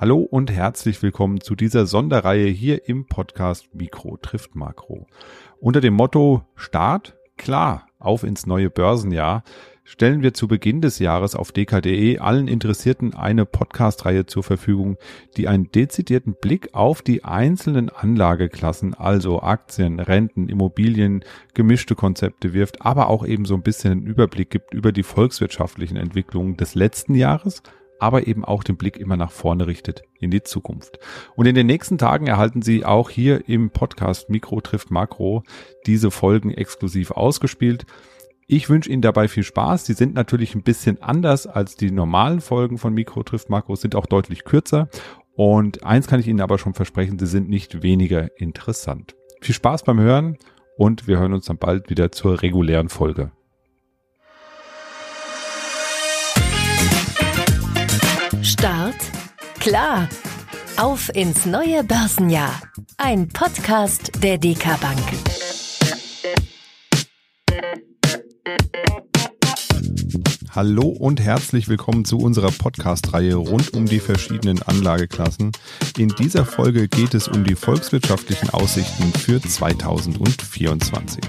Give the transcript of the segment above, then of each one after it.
Hallo und herzlich willkommen zu dieser Sonderreihe hier im Podcast Mikro trifft Makro. Unter dem Motto Start, klar, auf ins neue Börsenjahr stellen wir zu Beginn des Jahres auf dk.de allen Interessierten eine Podcast-Reihe zur Verfügung, die einen dezidierten Blick auf die einzelnen Anlageklassen, also Aktien, Renten, Immobilien, gemischte Konzepte wirft, aber auch eben so ein bisschen einen Überblick gibt über die volkswirtschaftlichen Entwicklungen des letzten Jahres aber eben auch den Blick immer nach vorne richtet in die Zukunft. Und in den nächsten Tagen erhalten Sie auch hier im Podcast Mikro trifft Makro diese Folgen exklusiv ausgespielt. Ich wünsche Ihnen dabei viel Spaß. Sie sind natürlich ein bisschen anders als die normalen Folgen von Mikro trifft Makro, sind auch deutlich kürzer. Und eins kann ich Ihnen aber schon versprechen, sie sind nicht weniger interessant. Viel Spaß beim Hören und wir hören uns dann bald wieder zur regulären Folge. Start? Klar. Auf ins neue Börsenjahr. Ein Podcast der DK Bank. Hallo und herzlich willkommen zu unserer Podcast-Reihe rund um die verschiedenen Anlageklassen. In dieser Folge geht es um die volkswirtschaftlichen Aussichten für 2024.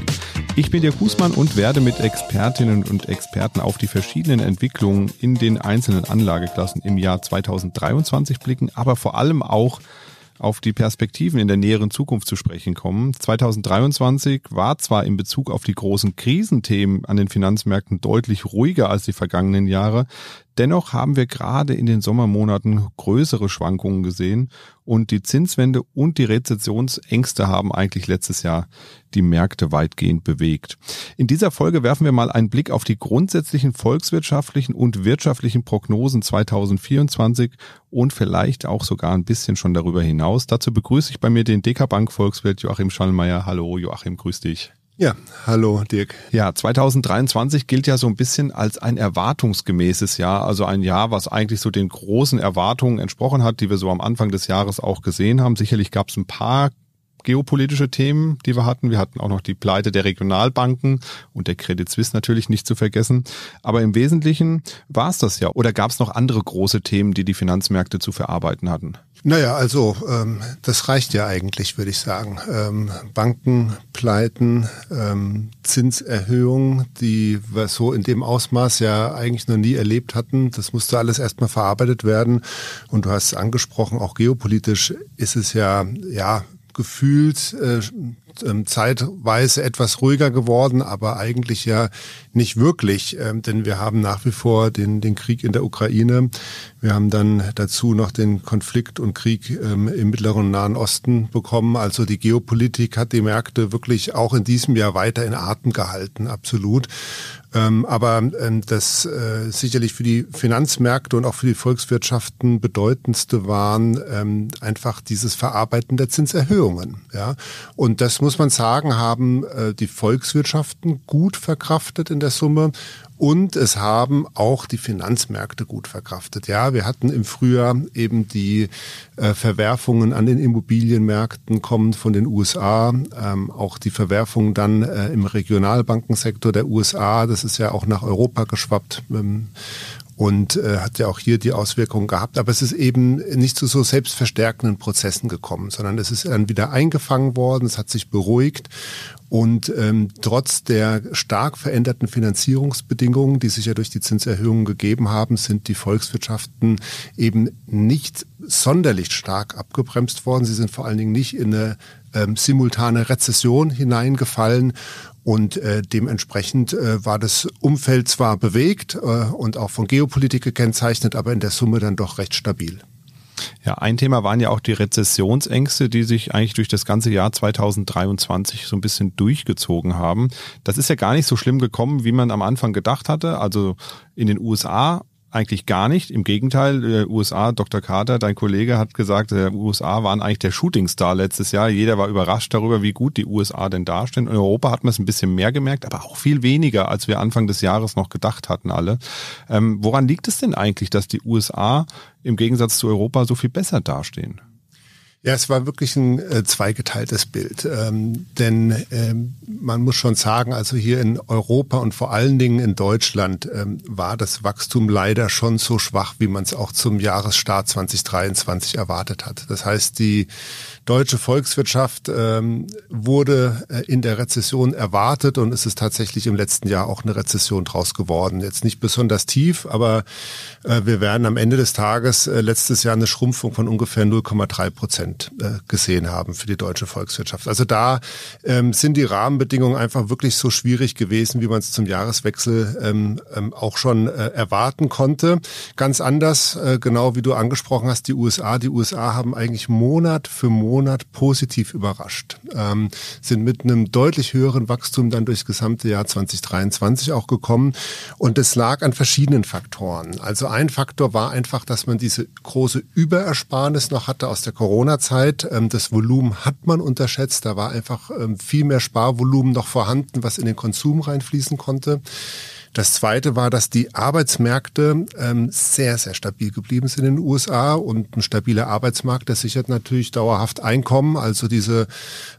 Ich bin Dirk Fußmann und werde mit Expertinnen und Experten auf die verschiedenen Entwicklungen in den einzelnen Anlageklassen im Jahr 2023 blicken, aber vor allem auch auf die Perspektiven in der näheren Zukunft zu sprechen kommen. 2023 war zwar in Bezug auf die großen Krisenthemen an den Finanzmärkten deutlich ruhiger als die vergangenen Jahre, Dennoch haben wir gerade in den Sommermonaten größere Schwankungen gesehen und die Zinswende und die Rezessionsängste haben eigentlich letztes Jahr die Märkte weitgehend bewegt. In dieser Folge werfen wir mal einen Blick auf die grundsätzlichen volkswirtschaftlichen und wirtschaftlichen Prognosen 2024 und vielleicht auch sogar ein bisschen schon darüber hinaus. Dazu begrüße ich bei mir den DK Bank Volkswirt Joachim Schallmeier. Hallo Joachim, grüß dich. Ja, hallo Dirk. Ja, 2023 gilt ja so ein bisschen als ein erwartungsgemäßes Jahr, also ein Jahr, was eigentlich so den großen Erwartungen entsprochen hat, die wir so am Anfang des Jahres auch gesehen haben. Sicherlich gab es ein paar geopolitische Themen, die wir hatten. Wir hatten auch noch die Pleite der Regionalbanken und der Credit Suisse natürlich nicht zu vergessen. Aber im Wesentlichen war es das ja. Oder gab es noch andere große Themen, die die Finanzmärkte zu verarbeiten hatten? Naja, also ähm, das reicht ja eigentlich, würde ich sagen. Ähm, Bankenpleiten, ähm, Zinserhöhungen, die wir so in dem Ausmaß ja eigentlich noch nie erlebt hatten. Das musste alles erstmal verarbeitet werden. Und du hast es angesprochen, auch geopolitisch ist es ja, ja, gefühlt äh, zeitweise etwas ruhiger geworden, aber eigentlich ja nicht wirklich, ähm, denn wir haben nach wie vor den, den Krieg in der Ukraine. Wir haben dann dazu noch den Konflikt und Krieg ähm, im Mittleren und Nahen Osten bekommen. Also die Geopolitik hat die Märkte wirklich auch in diesem Jahr weiter in Atem gehalten, absolut. Ähm, aber ähm, das äh, sicherlich für die Finanzmärkte und auch für die Volkswirtschaften bedeutendste waren ähm, einfach dieses Verarbeiten der Zinserhöhungen. Und das muss man sagen, haben äh, die Volkswirtschaften gut verkraftet in der Summe und es haben auch die Finanzmärkte gut verkraftet. Ja, wir hatten im Frühjahr eben die äh, Verwerfungen an den Immobilienmärkten kommen von den USA, ähm, auch die Verwerfungen dann äh, im Regionalbankensektor der USA. Das ist ja auch nach Europa geschwappt. Ähm, und äh, hat ja auch hier die Auswirkungen gehabt. Aber es ist eben nicht zu so selbstverstärkenden Prozessen gekommen, sondern es ist dann wieder eingefangen worden, es hat sich beruhigt und ähm, trotz der stark veränderten Finanzierungsbedingungen, die sich ja durch die Zinserhöhungen gegeben haben, sind die Volkswirtschaften eben nicht sonderlich stark abgebremst worden. Sie sind vor allen Dingen nicht in eine ähm, simultane Rezession hineingefallen. Und äh, dementsprechend äh, war das Umfeld zwar bewegt äh, und auch von Geopolitik gekennzeichnet, aber in der Summe dann doch recht stabil. Ja, ein Thema waren ja auch die Rezessionsängste, die sich eigentlich durch das ganze Jahr 2023 so ein bisschen durchgezogen haben. Das ist ja gar nicht so schlimm gekommen, wie man am Anfang gedacht hatte. Also in den USA eigentlich gar nicht. Im Gegenteil, äh, USA, Dr. Carter, dein Kollege, hat gesagt, der USA waren eigentlich der Shootingstar letztes Jahr. Jeder war überrascht darüber, wie gut die USA denn dastehen. In Europa hat man es ein bisschen mehr gemerkt, aber auch viel weniger, als wir Anfang des Jahres noch gedacht hatten alle. Ähm, woran liegt es denn eigentlich, dass die USA im Gegensatz zu Europa so viel besser dastehen? Ja, es war wirklich ein äh, zweigeteiltes Bild. Ähm, denn ähm, man muss schon sagen, also hier in Europa und vor allen Dingen in Deutschland ähm, war das Wachstum leider schon so schwach, wie man es auch zum Jahresstart 2023 erwartet hat. Das heißt, die deutsche Volkswirtschaft ähm, wurde äh, in der Rezession erwartet und es ist tatsächlich im letzten Jahr auch eine Rezession draus geworden. Jetzt nicht besonders tief, aber äh, wir werden am Ende des Tages äh, letztes Jahr eine Schrumpfung von ungefähr 0,3 Prozent äh, gesehen haben für die deutsche Volkswirtschaft. Also da ähm, sind die Rahmenbedingungen einfach wirklich so schwierig gewesen, wie man es zum Jahreswechsel ähm, ähm, auch schon äh, erwarten konnte. Ganz anders, äh, genau wie du angesprochen hast, die USA. Die USA haben eigentlich Monat für Monat Monat positiv überrascht, ähm, sind mit einem deutlich höheren Wachstum dann durchs gesamte Jahr 2023 auch gekommen. Und das lag an verschiedenen Faktoren. Also ein Faktor war einfach, dass man diese große Überersparnis noch hatte aus der Corona-Zeit. Ähm, das Volumen hat man unterschätzt. Da war einfach ähm, viel mehr Sparvolumen noch vorhanden, was in den Konsum reinfließen konnte. Das Zweite war, dass die Arbeitsmärkte ähm, sehr, sehr stabil geblieben sind in den USA und ein stabiler Arbeitsmarkt, der sichert natürlich dauerhaft Einkommen. Also diese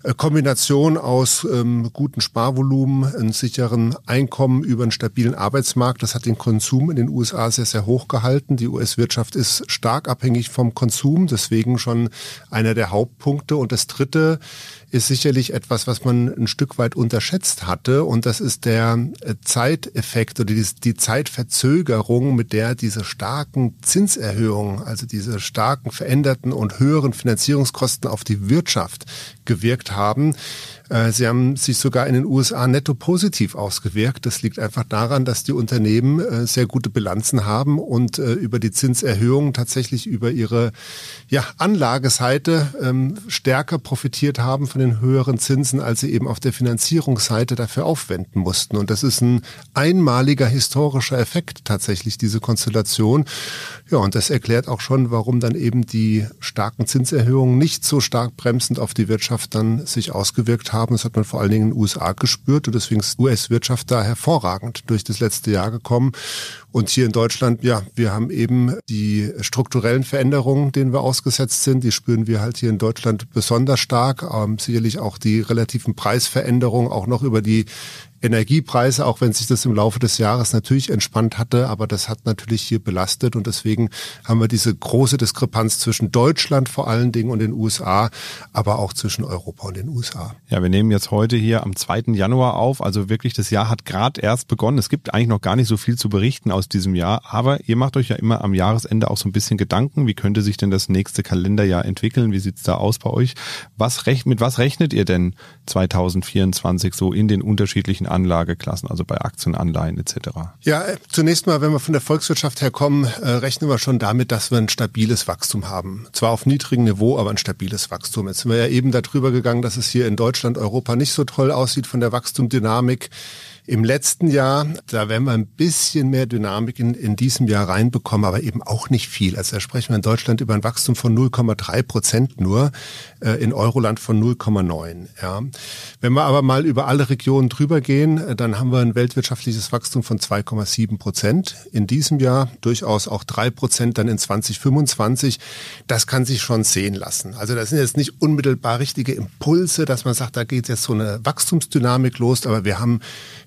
äh, Kombination aus ähm, guten Sparvolumen, einem sicheren Einkommen über einen stabilen Arbeitsmarkt, das hat den Konsum in den USA sehr, sehr hoch gehalten. Die US-Wirtschaft ist stark abhängig vom Konsum, deswegen schon einer der Hauptpunkte. Und das Dritte ist sicherlich etwas, was man ein Stück weit unterschätzt hatte. Und das ist der äh, Zeiteffekt oder die, Zeitverzögerung, mit der diese starken Zinserhöhungen, also diese starken veränderten und höheren Finanzierungskosten auf die Wirtschaft gewirkt haben. Äh, sie haben sich sogar in den USA netto positiv ausgewirkt. Das liegt einfach daran, dass die Unternehmen äh, sehr gute Bilanzen haben und über die Zinserhöhungen tatsächlich über ihre ja, Anlageseite ähm, stärker profitiert haben von den höheren Zinsen, als sie eben auf der Finanzierungsseite dafür aufwenden mussten. Und das ist ein einmaliger historischer Effekt tatsächlich, diese Konstellation. Ja, und das erklärt auch schon, warum dann eben die starken Zinserhöhungen nicht so stark bremsend auf die Wirtschaft dann sich ausgewirkt haben. Das hat man vor allen Dingen in den USA gespürt und deswegen ist US-Wirtschaft da hervorragend durch das letzte Jahr gekommen. Und hier in Deutschland, ja, wir haben eben die strukturellen Veränderungen, denen wir ausgesetzt sind, die spüren wir halt hier in Deutschland besonders stark. Ähm, sicherlich auch die relativen Preisveränderungen, auch noch über die Energiepreise, auch wenn sich das im Laufe des Jahres natürlich entspannt hatte, aber das hat natürlich hier belastet und deswegen haben wir diese große Diskrepanz zwischen Deutschland vor allen Dingen und den USA, aber auch zwischen Europa und den USA. Ja, wir nehmen jetzt heute hier am 2. Januar auf, also wirklich das Jahr hat gerade erst begonnen. Es gibt eigentlich noch gar nicht so viel zu berichten aus diesem Jahr, aber ihr macht euch ja immer am Jahresende auch so ein bisschen Gedanken, wie könnte sich denn das nächste Kalenderjahr entwickeln? Wie sieht's da aus bei euch? Was mit was rechnet ihr denn 2024 so in den unterschiedlichen Anlageklassen, also bei Aktien, Anleihen etc.? Ja, äh, zunächst mal, wenn wir von der Volkswirtschaft herkommen, äh, rechnen wir schon damit, dass wir ein stabiles Wachstum haben. Zwar auf niedrigem Niveau, aber ein stabiles Wachstum. Jetzt sind wir ja eben darüber gegangen, dass es hier in Deutschland, Europa nicht so toll aussieht von der Wachstumdynamik. Im letzten Jahr, da werden wir ein bisschen mehr Dynamik in, in diesem Jahr reinbekommen, aber eben auch nicht viel. Also da sprechen wir in Deutschland über ein Wachstum von 0,3 Prozent nur, äh, in Euroland von 0,9. Ja. Wenn wir aber mal über alle Regionen drüber gehen, äh, dann haben wir ein weltwirtschaftliches Wachstum von 2,7 Prozent in diesem Jahr, durchaus auch drei Prozent dann in 2025. Das kann sich schon sehen lassen. Also das sind jetzt nicht unmittelbar richtige Impulse, dass man sagt, da geht jetzt so eine Wachstumsdynamik los, aber wir haben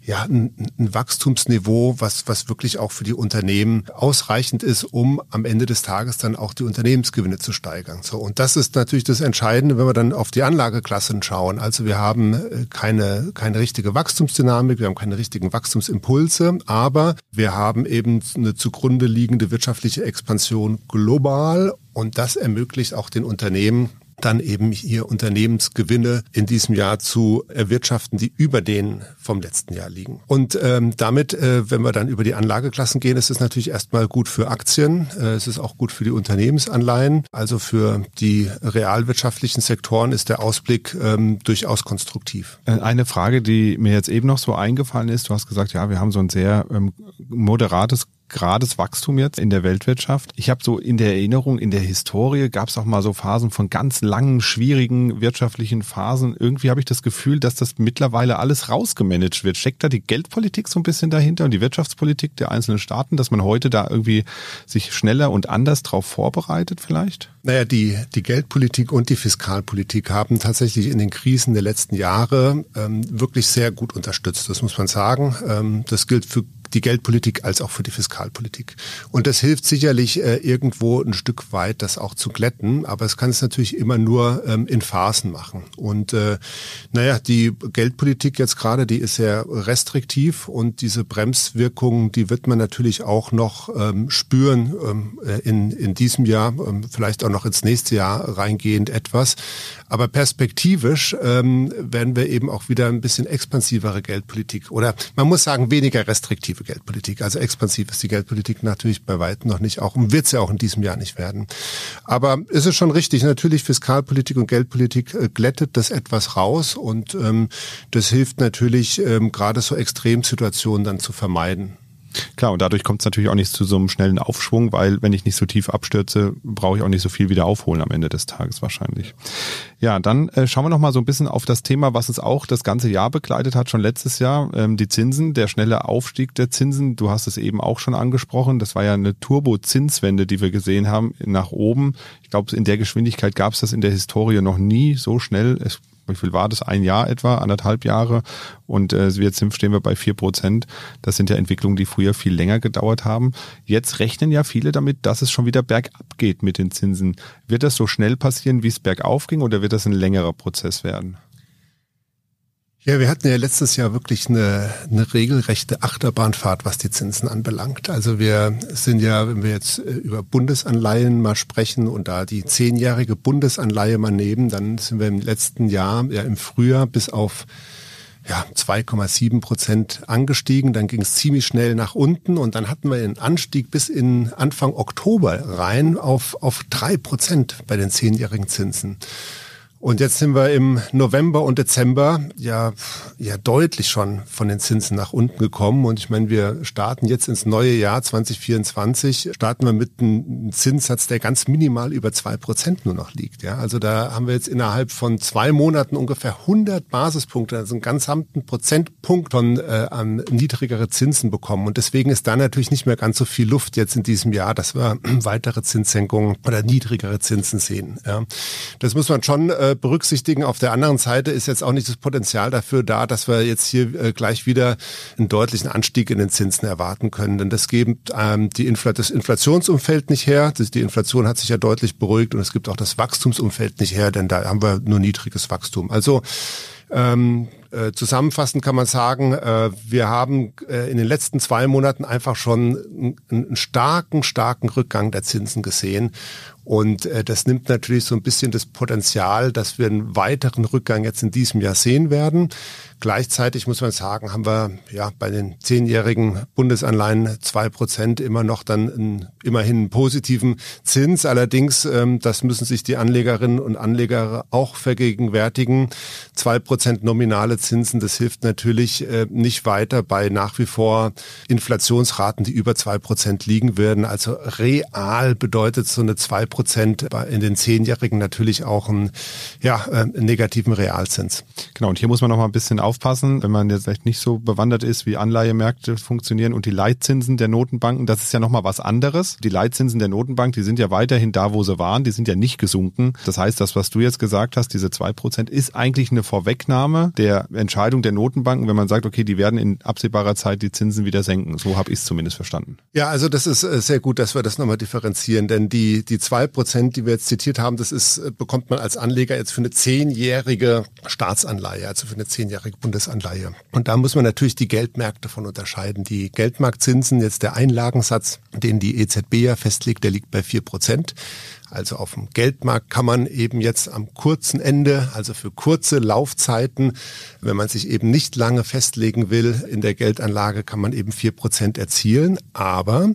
ja, ein, ein Wachstumsniveau, was, was wirklich auch für die Unternehmen ausreichend ist, um am Ende des Tages dann auch die Unternehmensgewinne zu steigern. So, und das ist natürlich das Entscheidende, wenn wir dann auf die Anlageklassen schauen. Also wir haben äh, keine, keine richtige Wachstumsdynamik, wir haben keine richtigen Wachstumsimpulse, aber wir haben eben eine zugrunde liegende wirtschaftliche Expansion global und das ermöglicht auch den Unternehmen, dann eben hier Unternehmensgewinne in diesem Jahr zu erwirtschaften, die über denen vom letzten Jahr liegen. Und ähm, damit, äh, wenn wir dann über die Anlageklassen gehen, ist es natürlich erstmal gut für Aktien, äh, es ist auch gut für die Unternehmensanleihen, also für die realwirtschaftlichen Sektoren ist der Ausblick ähm, durchaus konstruktiv. Äh, eine Frage, die mir jetzt eben noch so eingefallen ist, du hast gesagt, ja, wir haben so ein sehr ähm, moderates gerades Wachstum jetzt in der Weltwirtschaft. Ich habe so in der Erinnerung, in der Historie gab es auch mal so Phasen von ganz langen, schwierigen wirtschaftlichen Phasen. Irgendwie habe ich das Gefühl, dass das mittlerweile alles rausgemanagt wird. Steckt da die Geldpolitik so ein bisschen dahinter und die Wirtschaftspolitik der einzelnen Staaten, dass man heute da irgendwie sich schneller und anders drauf vorbereitet vielleicht? Naja, die, die Geldpolitik und die Fiskalpolitik haben tatsächlich in den Krisen der letzten Jahre ähm, wirklich sehr gut unterstützt. Das muss man sagen. Ähm, das gilt für die Geldpolitik als auch für die Fiskalpolitik. Und das hilft sicherlich äh, irgendwo ein Stück weit, das auch zu glätten, aber es kann es natürlich immer nur ähm, in Phasen machen. Und äh, naja, die Geldpolitik jetzt gerade, die ist sehr restriktiv und diese Bremswirkung, die wird man natürlich auch noch ähm, spüren ähm, äh, in, in diesem Jahr, ähm, vielleicht auch noch ins nächste Jahr reingehend etwas. Aber perspektivisch ähm, werden wir eben auch wieder ein bisschen expansivere Geldpolitik oder man muss sagen weniger restriktive Geldpolitik. Also expansiv ist die Geldpolitik natürlich bei weitem noch nicht auch und wird sie auch in diesem Jahr nicht werden. Aber ist es schon richtig, natürlich Fiskalpolitik und Geldpolitik äh, glättet das etwas raus und ähm, das hilft natürlich ähm, gerade so Extremsituationen dann zu vermeiden. Klar, und dadurch kommt es natürlich auch nicht zu so einem schnellen Aufschwung, weil wenn ich nicht so tief abstürze, brauche ich auch nicht so viel wieder aufholen am Ende des Tages wahrscheinlich. Ja, dann äh, schauen wir noch mal so ein bisschen auf das Thema, was es auch das ganze Jahr begleitet hat, schon letztes Jahr, ähm, die Zinsen, der schnelle Aufstieg der Zinsen. Du hast es eben auch schon angesprochen. Das war ja eine Turbo-Zinswende, die wir gesehen haben, nach oben. Ich glaube, in der Geschwindigkeit gab es das in der Historie noch nie so schnell. Es wie viel war das? Ein Jahr etwa, anderthalb Jahre. Und äh, jetzt stehen wir bei vier Prozent. Das sind ja Entwicklungen, die früher viel länger gedauert haben. Jetzt rechnen ja viele damit, dass es schon wieder bergab geht mit den Zinsen. Wird das so schnell passieren, wie es bergauf ging, oder wird das ein längerer Prozess werden? Ja, wir hatten ja letztes Jahr wirklich eine, eine regelrechte Achterbahnfahrt, was die Zinsen anbelangt. Also wir sind ja, wenn wir jetzt äh, über Bundesanleihen mal sprechen und da die zehnjährige Bundesanleihe mal nehmen, dann sind wir im letzten Jahr, ja im Frühjahr bis auf ja, 2,7 Prozent angestiegen. Dann ging es ziemlich schnell nach unten und dann hatten wir einen Anstieg bis in Anfang Oktober rein auf, auf drei Prozent bei den zehnjährigen Zinsen. Und jetzt sind wir im November und Dezember ja, ja deutlich schon von den Zinsen nach unten gekommen. Und ich meine, wir starten jetzt ins neue Jahr 2024, starten wir mit einem Zinssatz, der ganz minimal über zwei Prozent nur noch liegt. Ja, also da haben wir jetzt innerhalb von zwei Monaten ungefähr 100 Basispunkte, also einen ganzen Prozentpunkt von äh, an niedrigere Zinsen bekommen. Und deswegen ist da natürlich nicht mehr ganz so viel Luft jetzt in diesem Jahr, dass wir weitere Zinssenkungen oder niedrigere Zinsen sehen. Ja. Das muss man schon äh, berücksichtigen. Auf der anderen Seite ist jetzt auch nicht das Potenzial dafür da, dass wir jetzt hier äh, gleich wieder einen deutlichen Anstieg in den Zinsen erwarten können. Denn das gibt ähm, die Infl das Inflationsumfeld nicht her. Die Inflation hat sich ja deutlich beruhigt und es gibt auch das Wachstumsumfeld nicht her, denn da haben wir nur niedriges Wachstum. Also ähm, äh, zusammenfassend kann man sagen, äh, wir haben äh, in den letzten zwei Monaten einfach schon einen starken, starken Rückgang der Zinsen gesehen. Und äh, das nimmt natürlich so ein bisschen das Potenzial, dass wir einen weiteren Rückgang jetzt in diesem Jahr sehen werden. Gleichzeitig muss man sagen, haben wir ja bei den zehnjährigen Bundesanleihen zwei Prozent immer noch dann einen, immerhin einen positiven Zins. Allerdings, ähm, das müssen sich die Anlegerinnen und Anleger auch vergegenwärtigen. Zwei Prozent nominale Zinsen, das hilft natürlich äh, nicht weiter bei nach wie vor Inflationsraten, die über zwei Prozent liegen werden. Also real bedeutet so eine zwei Prozent in den Zehnjährigen natürlich auch einen, ja, äh, einen negativen Realzins. Genau, und hier muss man noch mal ein bisschen aufpassen, wenn man jetzt vielleicht nicht so bewandert ist, wie Anleihemärkte funktionieren und die Leitzinsen der Notenbanken, das ist ja noch mal was anderes. Die Leitzinsen der Notenbank, die sind ja weiterhin da, wo sie waren, die sind ja nicht gesunken. Das heißt, das, was du jetzt gesagt hast, diese zwei Prozent, ist eigentlich eine Vorwegnahme der Entscheidung der Notenbanken, wenn man sagt, okay, die werden in absehbarer Zeit die Zinsen wieder senken. So habe ich es zumindest verstanden. Ja, also das ist äh, sehr gut, dass wir das nochmal differenzieren, denn die, die zwei Prozent, die wir jetzt zitiert haben, das ist, äh, bekommt man als Anleger jetzt für eine zehnjährige Staatsanleihe, also für eine zehnjährige Bundesanleihe. Und da muss man natürlich die Geldmärkte von unterscheiden. Die Geldmarktzinsen, jetzt der Einlagensatz, den die EZB ja festlegt, der liegt bei vier Prozent. Also auf dem Geldmarkt kann man eben jetzt am kurzen Ende, also für kurze Laufzeiten, wenn man sich eben nicht lange festlegen will in der Geldanlage, kann man eben vier Prozent erzielen. Aber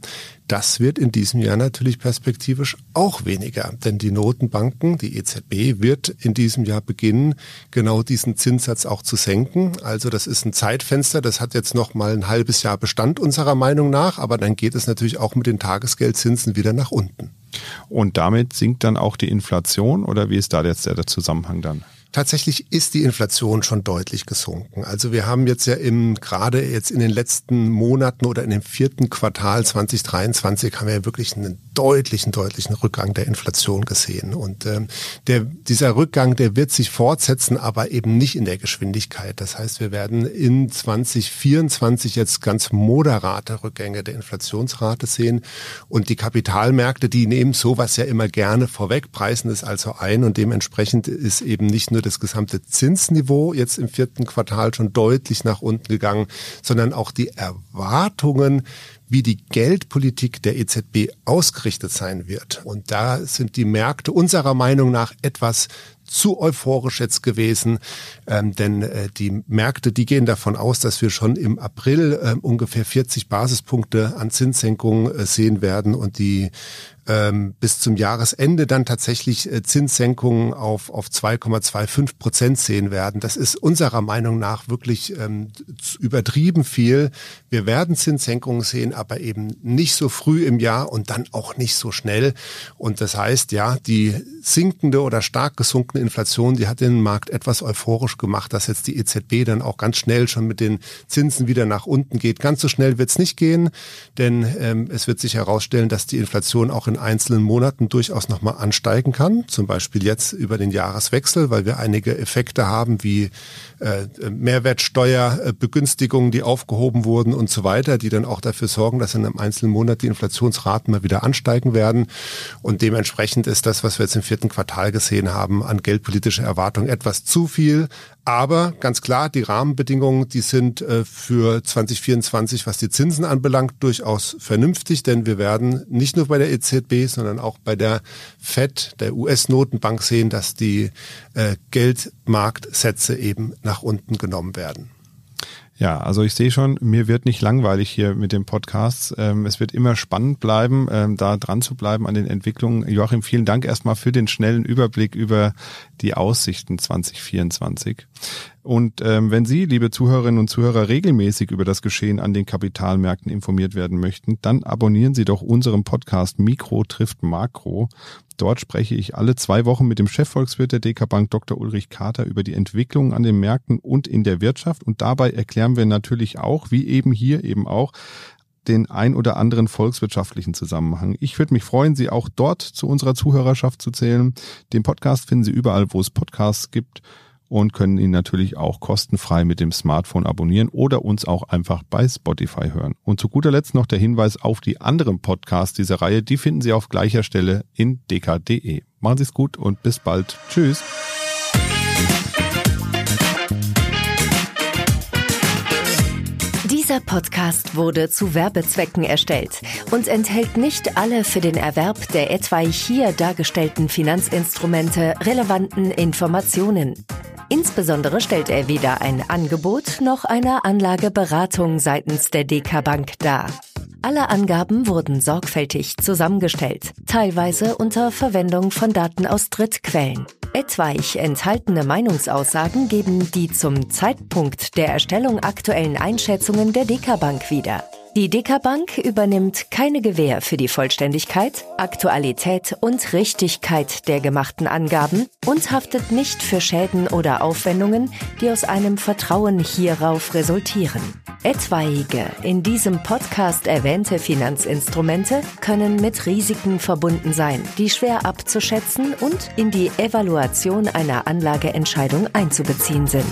das wird in diesem Jahr natürlich perspektivisch auch weniger, denn die Notenbanken, die EZB, wird in diesem Jahr beginnen, genau diesen Zinssatz auch zu senken. Also das ist ein Zeitfenster, das hat jetzt noch mal ein halbes Jahr Bestand unserer Meinung nach, aber dann geht es natürlich auch mit den Tagesgeldzinsen wieder nach unten. Und damit sinkt dann auch die Inflation oder wie ist da jetzt der Zusammenhang dann? Tatsächlich ist die Inflation schon deutlich gesunken. Also wir haben jetzt ja im, gerade jetzt in den letzten Monaten oder in dem vierten Quartal 2023 haben wir ja wirklich einen deutlichen, deutlichen Rückgang der Inflation gesehen. Und ähm, der, dieser Rückgang, der wird sich fortsetzen, aber eben nicht in der Geschwindigkeit. Das heißt, wir werden in 2024 jetzt ganz moderate Rückgänge der Inflationsrate sehen. Und die Kapitalmärkte, die nehmen sowas ja immer gerne vorweg, preisen es also ein und dementsprechend ist eben nicht nur nur das gesamte Zinsniveau jetzt im vierten Quartal schon deutlich nach unten gegangen, sondern auch die Erwartungen, wie die Geldpolitik der EZB ausgerichtet sein wird. Und da sind die Märkte unserer Meinung nach etwas zu euphorisch jetzt gewesen, ähm, denn äh, die Märkte, die gehen davon aus, dass wir schon im April äh, ungefähr 40 Basispunkte an Zinssenkungen äh, sehen werden und die ähm, bis zum Jahresende dann tatsächlich äh, Zinssenkungen auf, auf 2,25 Prozent sehen werden. Das ist unserer Meinung nach wirklich ähm, übertrieben viel. Wir werden Zinssenkungen sehen, aber eben nicht so früh im Jahr und dann auch nicht so schnell. Und das heißt, ja, die sinkende oder stark gesunkene Inflation, die hat den Markt etwas euphorisch gemacht, dass jetzt die EZB dann auch ganz schnell schon mit den Zinsen wieder nach unten geht. Ganz so schnell wird es nicht gehen, denn ähm, es wird sich herausstellen, dass die Inflation auch in einzelnen Monaten durchaus nochmal ansteigen kann. Zum Beispiel jetzt über den Jahreswechsel, weil wir einige Effekte haben wie äh, Mehrwertsteuerbegünstigungen, die aufgehoben wurden und so weiter, die dann auch dafür sorgen, dass in einem einzelnen Monat die Inflationsraten mal wieder ansteigen werden. Und dementsprechend ist das, was wir jetzt im vierten Quartal gesehen haben, an geldpolitischer Erwartung etwas zu viel. Aber ganz klar, die Rahmenbedingungen, die sind äh, für 2024, was die Zinsen anbelangt, durchaus vernünftig, denn wir werden nicht nur bei der EZB, sondern auch bei der Fed, der US-Notenbank sehen, dass die äh, Geldmarktsätze eben nach unten genommen werden. Ja, also ich sehe schon, mir wird nicht langweilig hier mit dem Podcast. Ähm, es wird immer spannend bleiben, ähm, da dran zu bleiben an den Entwicklungen. Joachim, vielen Dank erstmal für den schnellen Überblick über die Aussichten 2024. Und ähm, wenn Sie, liebe Zuhörerinnen und Zuhörer, regelmäßig über das Geschehen an den Kapitalmärkten informiert werden möchten, dann abonnieren Sie doch unseren Podcast Mikro trifft Makro. Dort spreche ich alle zwei Wochen mit dem Chefvolkswirt der DK Bank Dr. Ulrich Kater über die Entwicklungen an den Märkten und in der Wirtschaft. Und dabei erklären wir natürlich auch, wie eben hier eben auch, den ein oder anderen volkswirtschaftlichen Zusammenhang. Ich würde mich freuen, Sie auch dort zu unserer Zuhörerschaft zu zählen. Den Podcast finden Sie überall, wo es Podcasts gibt und können ihn natürlich auch kostenfrei mit dem Smartphone abonnieren oder uns auch einfach bei Spotify hören. Und zu guter Letzt noch der Hinweis auf die anderen Podcasts dieser Reihe. Die finden Sie auf gleicher Stelle in dk.de. Machen Sie es gut und bis bald. Tschüss. Dieser Podcast wurde zu Werbezwecken erstellt und enthält nicht alle für den Erwerb der etwaig hier dargestellten Finanzinstrumente relevanten Informationen. Insbesondere stellt er weder ein Angebot noch eine Anlageberatung seitens der DK Bank dar. Alle Angaben wurden sorgfältig zusammengestellt, teilweise unter Verwendung von Daten aus Drittquellen. Etwaig enthaltene Meinungsaussagen geben die zum Zeitpunkt der Erstellung aktuellen Einschätzungen der DK Bank wieder. Die Bank übernimmt keine Gewähr für die Vollständigkeit, Aktualität und Richtigkeit der gemachten Angaben und haftet nicht für Schäden oder Aufwendungen, die aus einem Vertrauen hierauf resultieren. Etwaige in diesem Podcast erwähnte Finanzinstrumente können mit Risiken verbunden sein, die schwer abzuschätzen und in die Evaluation einer Anlageentscheidung einzubeziehen sind.